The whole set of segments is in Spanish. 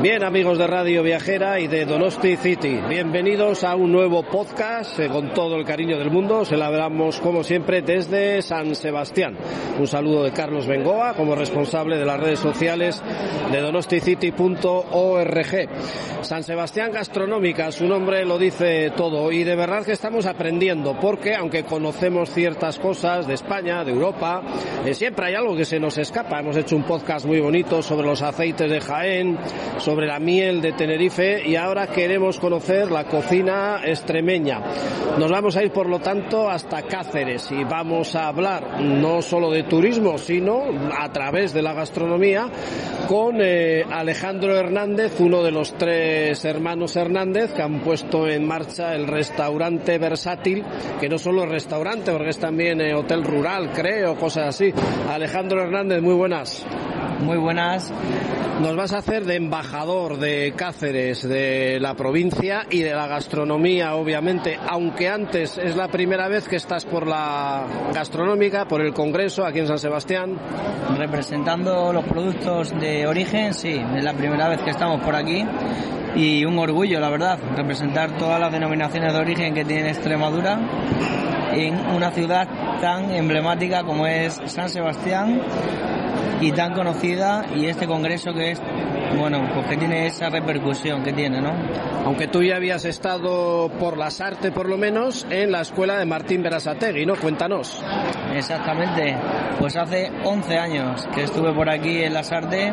Bien, amigos de Radio Viajera y de Donosti City, bienvenidos a un nuevo podcast eh, con todo el cariño del mundo. Celebramos, como siempre, desde San Sebastián. Un saludo de Carlos Bengoa, como responsable de las redes sociales de donosticity.org. San Sebastián Gastronómica, su nombre lo dice todo y de verdad que estamos aprendiendo porque, aunque conocemos ciertas cosas de España, de Europa, eh, siempre hay algo que se nos escapa. Hemos hecho un podcast muy bonito sobre los aceites de Jaén, sobre la miel de Tenerife y ahora queremos conocer la cocina extremeña. Nos vamos a ir, por lo tanto, hasta Cáceres y vamos a hablar no solo de turismo, sino a través de la gastronomía con eh, Alejandro Hernández, uno de los tres hermanos Hernández que han puesto en marcha el restaurante versátil, que no solo es restaurante, porque es también eh, hotel rural, creo, cosas así. Alejandro Hernández, muy buenas. Muy buenas. Nos vas a hacer de embajador de Cáceres, de la provincia y de la gastronomía, obviamente, aunque antes es la primera vez que estás por la gastronómica, por el Congreso aquí en San Sebastián. Representando los productos de origen, sí, es la primera vez que estamos por aquí y un orgullo, la verdad, representar todas las denominaciones de origen que tiene Extremadura en una ciudad tan emblemática como es San Sebastián y tan conocida y este congreso que es bueno pues que tiene esa repercusión que tiene no aunque tú ya habías estado por las artes por lo menos en la escuela de Martín Berasategui no cuéntanos. Exactamente. Pues hace 11 años que estuve por aquí en las artes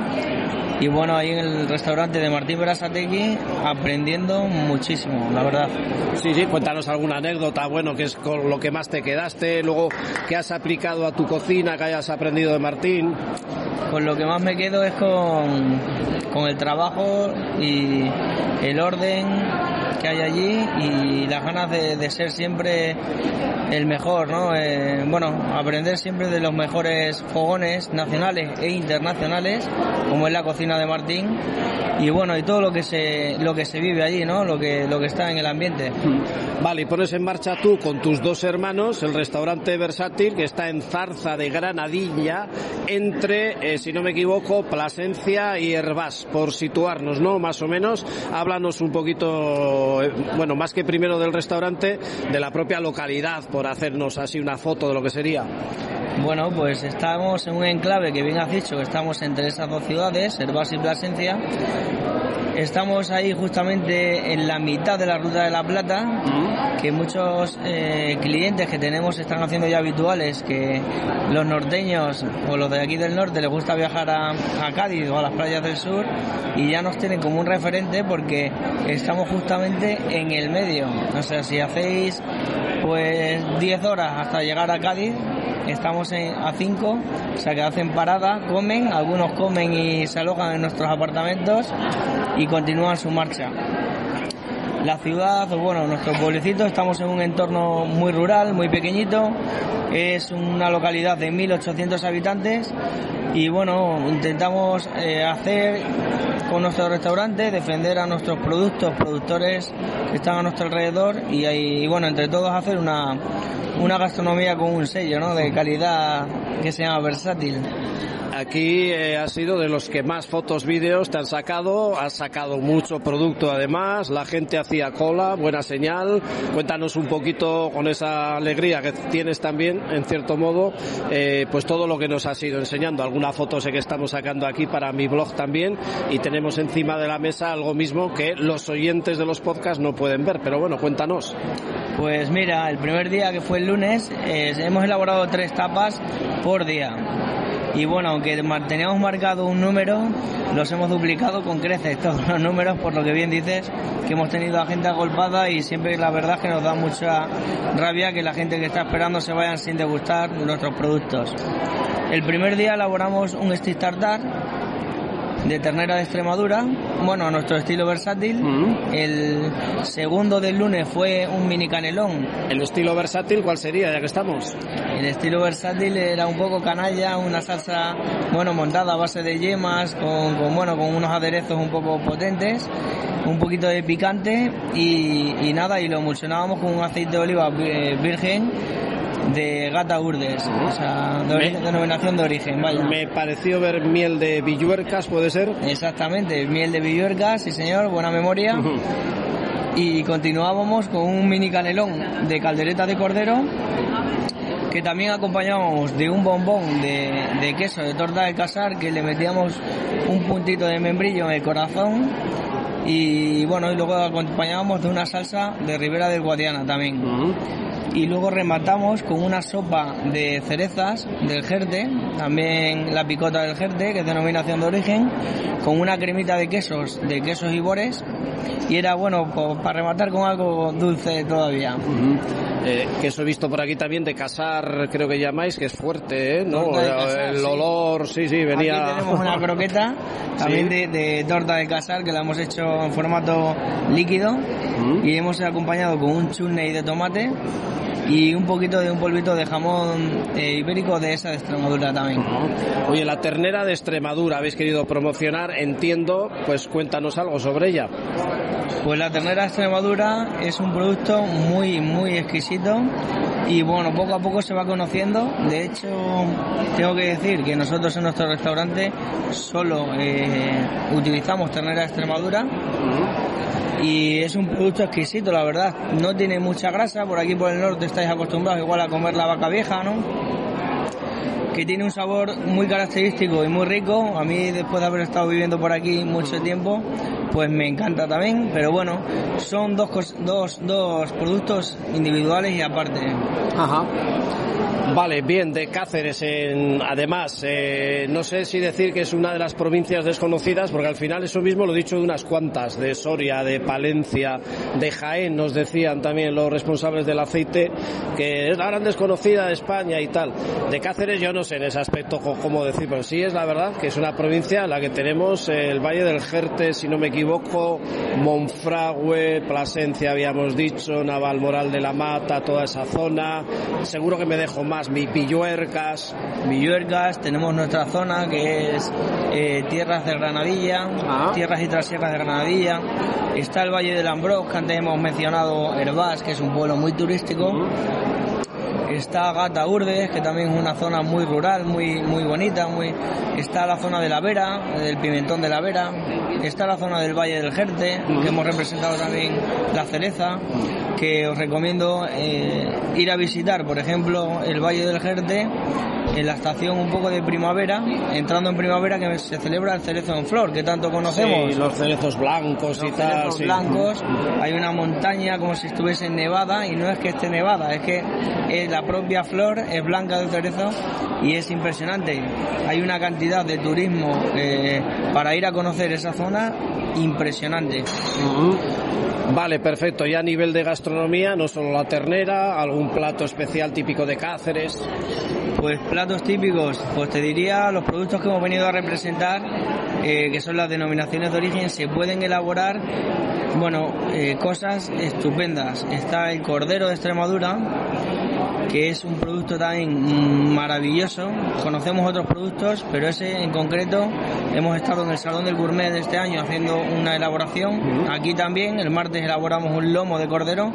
y bueno ahí en el restaurante de Martín Berasategui aprendiendo muchísimo la verdad. Sí sí cuéntanos alguna anécdota bueno que es con lo que más te quedaste luego que has aplicado a tu cocina que hayas aprendido de Martín con lo que más me quedo es con, con el trabajo y el orden que hay allí y las ganas de, ser siempre el mejor, ¿no? Eh, bueno, aprender siempre de los mejores fogones nacionales e internacionales, como es la cocina de Martín, y bueno, y todo lo que se, lo que se vive allí, ¿no? Lo que, lo que está en el ambiente. Vale, y pones en marcha tú con tus dos hermanos el restaurante versátil que está en Zarza de Granadilla, entre, eh, si no me equivoco, Plasencia y Herbás, por situarnos, ¿no? Más o menos. Háblanos un poquito, eh, bueno, más que primero del restaurante, de la propia localidad, por hacernos así una foto de lo que sería. Bueno, pues estamos en un enclave que bien has dicho, estamos entre esas dos ciudades, Herbás y Plasencia. Estamos ahí justamente en la mitad de la Ruta de la Plata, que muchos eh, clientes que tenemos están haciendo ya habituales, que los norteños o los de aquí del norte les gusta viajar a, a Cádiz o a las playas del sur y ya nos tienen como un referente porque estamos justamente en el medio. O sea, si hacéis pues 10 horas hasta llegar a Cádiz, estamos a 5, o sea que hacen parada, comen, algunos comen y se alojan en nuestros apartamentos y continúan su marcha. La ciudad, bueno, nuestro pueblecito, estamos en un entorno muy rural, muy pequeñito, es una localidad de 1.800 habitantes y bueno, intentamos eh, hacer con nuestro restaurante, defender a nuestros productos, productores que están a nuestro alrededor y, bueno, entre todos hacer una, una gastronomía con un sello ¿no? de calidad que se llama versátil. Aquí eh, has sido de los que más fotos, vídeos te han sacado, has sacado mucho producto además, la gente hacía cola, buena señal. Cuéntanos un poquito con esa alegría que tienes también, en cierto modo, eh, pues todo lo que nos has ido enseñando. Alguna foto sé que estamos sacando aquí para mi blog también y tenemos encima de la mesa algo mismo que los oyentes de los podcasts no pueden ver, pero bueno, cuéntanos. Pues mira, el primer día que fue el lunes, eh, hemos elaborado tres tapas por día y bueno, aunque teníamos marcado un número, los hemos duplicado con creces todos los números, por lo que bien dices, que hemos tenido a gente agolpada y siempre la verdad es que nos da mucha rabia que la gente que está esperando se vayan sin degustar nuestros productos. El primer día elaboramos un stick tartar de ternera de Extremadura, bueno, a nuestro estilo versátil. El segundo del lunes fue un mini canelón. ¿El estilo versátil cuál sería, ya que estamos? El estilo versátil era un poco canalla, una salsa, bueno, montada a base de yemas, con, con bueno, con unos aderezos un poco potentes un poquito de picante y, y, nada, y lo emulsionábamos con un aceite de oliva eh, virgen de Gata Urdes, o sea, de ori- denominación de origen, vaya. Me pareció ver miel de villuercas, ¿puede ser? Exactamente, miel de villuerca, sí señor, buena memoria. Y continuábamos con un mini canelón de caldereta de cordero que también acompañábamos de un bombón de, de queso de torta de casar que le metíamos un puntito de membrillo en el corazón y bueno y luego acompañábamos de una salsa de Ribera del Guadiana también y luego rematamos con una sopa de cerezas del Jerte, también la picota del Jerte, que es denominación de origen, con una cremita de quesos, de quesos y bores, y era bueno pues, para rematar con algo dulce todavía. Eh, que eso he visto por aquí también de casar, creo que llamáis, que es fuerte, ¿eh? ¿No? Casar, el sí. olor, sí, sí, venía. Aquí tenemos una croqueta, también Sí. de, de torta de casar, que la hemos hecho en formato líquido, Mm. y hemos acompañado con un chutney de tomate y un poquito de un polvito de jamón eh, ibérico de esa de Extremadura también. Oye, la ternera de Extremadura habéis querido promocionar, entiendo, pues cuéntanos algo sobre ella. Pues la ternera de Extremadura es un producto muy, muy exquisito y bueno, poco a poco se va conociendo. De hecho, tengo que decir que nosotros en nuestro restaurante solo eh, utilizamos ternera de Extremadura y es un producto exquisito, la verdad. No tiene mucha grasa, por aquí por el norte estáis acostumbrados igual a comer la vaca vieja, ¿no? que tiene un sabor muy característico y muy rico. A mí, después de haber estado viviendo por aquí mucho tiempo, pues me encanta también. Pero bueno, son dos, dos, dos productos individuales y aparte. Ajá. Vale, bien, de Cáceres, en, además, eh, no sé si decir que es una de las provincias desconocidas, porque al final eso mismo lo he dicho de unas cuantas, de Soria, de Palencia, de Jaén, nos decían también los responsables del aceite, que es la gran desconocida de España y tal. De Cáceres yo no sé en ese aspecto cómo decir, pero sí es la verdad que es una provincia en la que tenemos el Valle del Jerte, si no me equivoco, Monfragüe, Plasencia habíamos dicho, Navalmoral de la Mata, toda esa zona, seguro que me dejo más, mi Pilluercas, Villuercas, tenemos nuestra zona que es eh, tierras de Granadilla, Ah. tierras y trasierras de Granadilla. Está el Valle del Ambroz, que antes hemos mencionado Herbás, que es un pueblo muy turístico. Está Gata Urdes, que también es una zona muy rural, muy, muy bonita. Muy... Está la zona de la Vera, del Pimentón de la Vera. Está la zona del Valle del Jerte, que hemos representado también la cereza, que os recomiendo eh, ir a visitar, por ejemplo, el Valle del Jerte, en la estación un poco de primavera, entrando en primavera que se celebra el cerezo en flor, que tanto conocemos Sí, los cerezos blancos y los tal. cerezos sí. blancos, hay una montaña como si estuviese nevada y no es que esté nevada, es que la propia flor es blanca del cerezo y es impresionante. Hay una cantidad de turismo eh, para ir a conocer esa zona impresionante. Vale, perfecto. Ya a nivel de gastronomía, no solo la ternera, algún plato especial típico de Cáceres. Pues platos típicos, pues te diría los productos que hemos venido a representar, eh, que son las denominaciones de origen, se pueden elaborar, bueno, eh, cosas estupendas. Está el cordero de Extremadura, que es un producto también maravilloso. Conocemos otros productos, pero ese en concreto hemos estado en el Salón del Gourmet de este año haciendo una elaboración. Aquí también, el martes elaboramos un lomo de cordero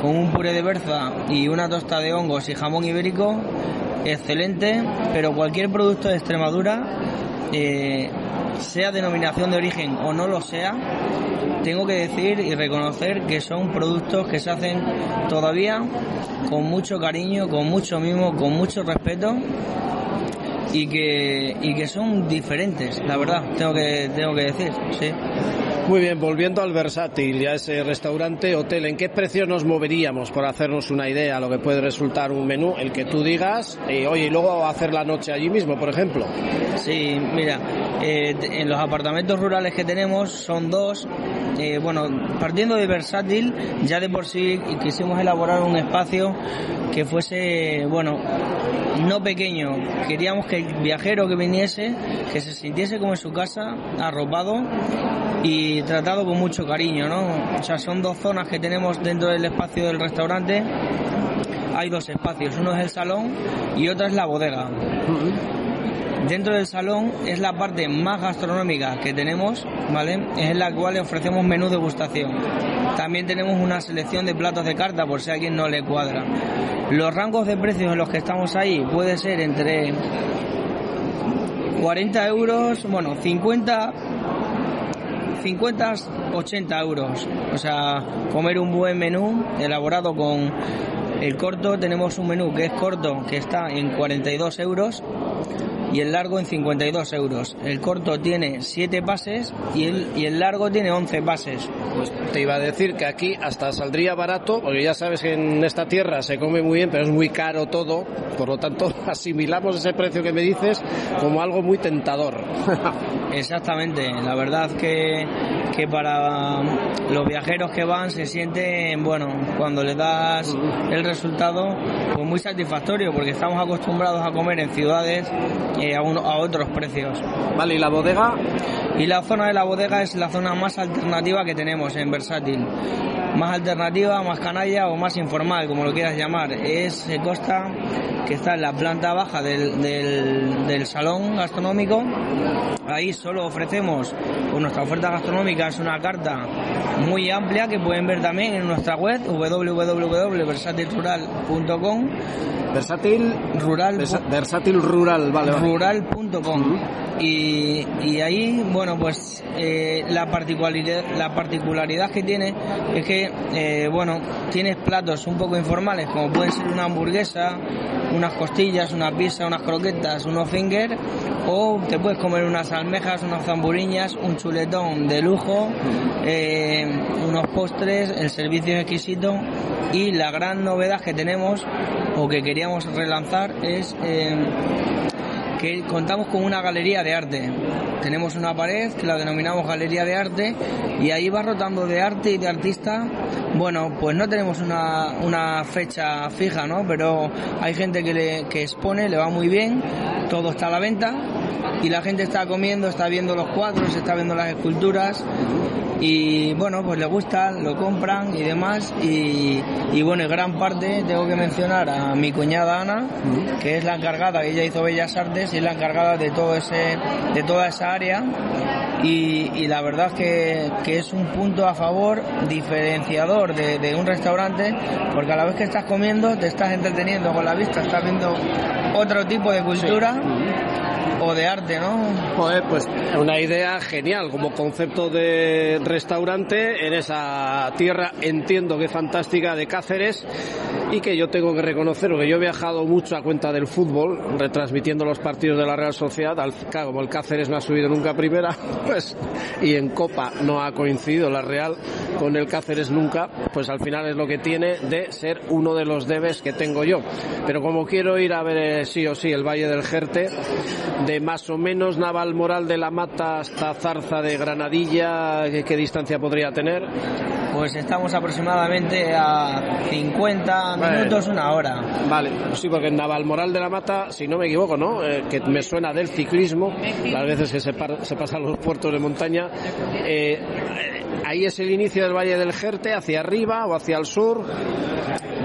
con un puré de berza y una tosta de hongos y jamón ibérico excelente, pero cualquier producto de Extremadura, eh, sea denominación de origen o no lo sea, tengo que decir y reconocer que son productos que se hacen todavía con mucho cariño, con mucho mimo, con mucho respeto y que, y que son diferentes, la verdad, tengo que, tengo que decir, sí. Muy bien, volviendo al versátil, ya ese restaurante, hotel, ¿en qué precio nos moveríamos por hacernos una idea a lo que puede resultar un menú, el que tú digas, y oye, y luego hacer la noche allí mismo, por ejemplo? Sí, mira, eh, en los apartamentos rurales que tenemos son dos. Eh, bueno, partiendo de versátil, ya de por sí quisimos elaborar un espacio que fuese, bueno, no pequeño. Queríamos que el viajero que viniese, que se sintiese como en su casa, arropado y tratado con mucho cariño, ¿no? O sea, son dos zonas que tenemos dentro del espacio del restaurante. Hay dos espacios, uno es el salón y otro es la bodega. Dentro del salón es la parte más gastronómica que tenemos, ¿vale? Es en la cual le ofrecemos menú de degustación. También tenemos una selección de platos de carta por si a alguien no le cuadra. Los rangos de precios en los que estamos ahí puede ser entre 40 euros, bueno, 50 50, 80 euros. O sea, comer un buen menú elaborado con el corto. Tenemos un menú que es corto, que está en 42 euros y el largo en 52 euros. El corto tiene 7 pases y el, y el largo tiene 11 pases. Pues te iba a decir que aquí hasta saldría barato, porque ya sabes que en esta tierra se come muy bien, pero es muy caro todo, por lo tanto asimilamos ese precio que me dices como algo muy tentador. Exactamente, la verdad que, que para los viajeros que van se sienten, bueno, cuando le das el resultado, pues muy satisfactorio, porque estamos acostumbrados a comer en ciudades eh, a, uno, a otros precios. Vale, ¿y la bodega? Y la zona de la bodega es la zona más alternativa que tenemos en Versátil. Más alternativa, más canalla o más informal, como lo quieras llamar. Es Costa, que está en la planta baja del, del, del salón gastronómico. Ahí solo ofrecemos, pues nuestra oferta gastronómica es una carta muy amplia que pueden ver también en nuestra web www.versatilrural.com Versátil rural versátil rural, vale, vale. rural.com y, y ahí bueno pues eh, la particularidad la particularidad que tiene es que eh, bueno tienes platos un poco informales como pueden ser una hamburguesa unas costillas una pizza unas croquetas unos finger o te puedes comer unas almejas unas zamburiñas un chuletón de lujo eh, unos postres el servicio es exquisito y la gran novedad que tenemos o que queríamos relanzar es eh, que contamos con una galería de arte. Tenemos una pared que la denominamos galería de arte y ahí va rotando de arte y de artista. Bueno, pues no tenemos una, una fecha fija, ¿no? Pero hay gente que, que expone, le va muy bien, todo está a la venta y la gente está comiendo, está viendo los cuadros, está viendo las esculturas y bueno, pues le gustan, lo compran y demás. Y, y bueno, en gran parte tengo que mencionar a mi cuñada Ana, que es la encargada, ella hizo Bellas Artes y es la encargada de todo ese, de toda esa área. Y, y la verdad que, que es un punto a favor diferenciador de, de un restaurante porque a la vez que estás comiendo te estás entreteniendo con la vista, estás viendo otro tipo de cultura o de arte, ¿no? Joder, pues una idea genial como concepto de restaurante en esa tierra, entiendo que fantástica de Cáceres y que yo tengo que reconocer, porque yo he viajado mucho a cuenta del fútbol, retransmitiendo los partidos de la Real Sociedad, como el Cáceres no ha subido nunca a primera, pues, y en Copa no ha coincidido la Real con el Cáceres nunca, pues al final es lo que tiene de ser uno de los debes que tengo yo. Pero como quiero ir a ver eh, sí o sí el Valle del Jerte, de más o menos Naval Moral de la Mata hasta Zarza de Granadilla, ¿qué, distancia podría tener? Pues estamos aproximadamente a 50 Bueno. Minutos, una hora. Vale, sí, porque en Navalmoral de la Mata, si no me equivoco, ¿no? Eh, que me suena del ciclismo, las veces que se, par- se pasan los puertos de montaña. eh, eh, ahí es el inicio del Valle del Jerte, hacia arriba o hacia el sur.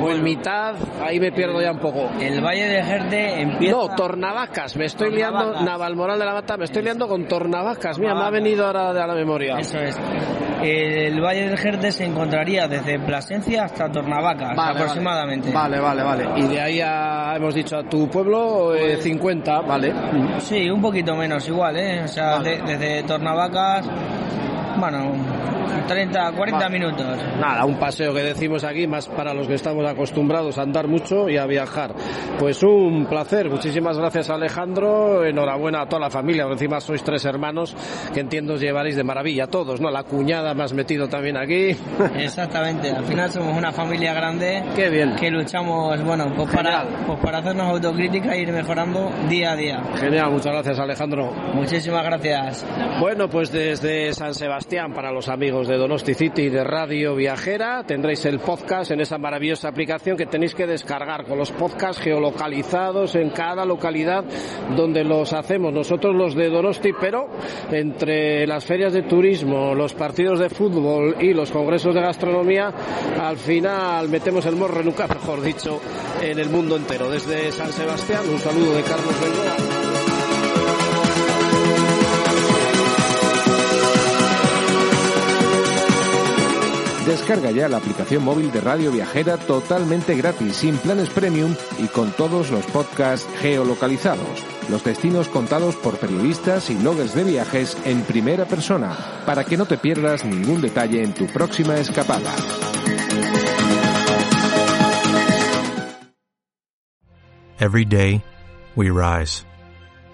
O en mitad, ahí me pierdo ya un poco. El Valle de Jerte empieza... No, Tornavacas, me estoy liando, Navalmoral de la Mata, me estoy liando con Tornavacas, mira, me ha venido ahora de a la memoria. Eso es. El Valle del Jerte se encontraría desde Plasencia hasta Tornavacas, aproximadamente. Vale, vale, vale. Y de ahí hemos dicho a tu pueblo 50, eh, vale. Sí, un poquito menos igual, ¿eh? O sea, desde Tornavacas, bueno, 30, 40 minutos. Nada, un paseo que decimos aquí, más para los que estamos acostumbrados a andar mucho y a viajar. Pues un placer, muchísimas gracias Alejandro, enhorabuena a toda la familia, encima sois tres hermanos que entiendo os llevaréis de maravilla, todos, ¿no? La cuñada me has metido también aquí. Exactamente, al final somos una familia grande. Qué bien. Que luchamos, bueno, pues para, pues para hacernos autocrítica e ir mejorando día a día. Genial, muchas gracias Alejandro. Muchísimas gracias. Bueno, pues desde San Sebastián, para los amigos de Donosti City de Radio Viajera. Tendréis el podcast en esa maravillosa aplicación que tenéis que descargar con los podcasts geolocalizados en cada localidad donde los hacemos nosotros los de Donosti, pero entre las ferias de turismo, los partidos de fútbol y los congresos de gastronomía, al final metemos el morro en un mejor dicho, en el mundo entero. Desde San Sebastián, un saludo de Carlos Bengoa. Descarga ya la aplicación móvil de Radio Viajera totalmente gratis, sin planes premium y con todos los podcasts geolocalizados. Los destinos contados por periodistas y bloggers de viajes en primera persona, para que no te pierdas ningún detalle en tu próxima escapada. Every day, we rise,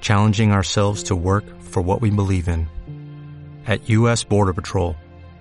challenging ourselves to work for what we believe in. At U.S. Border Patrol,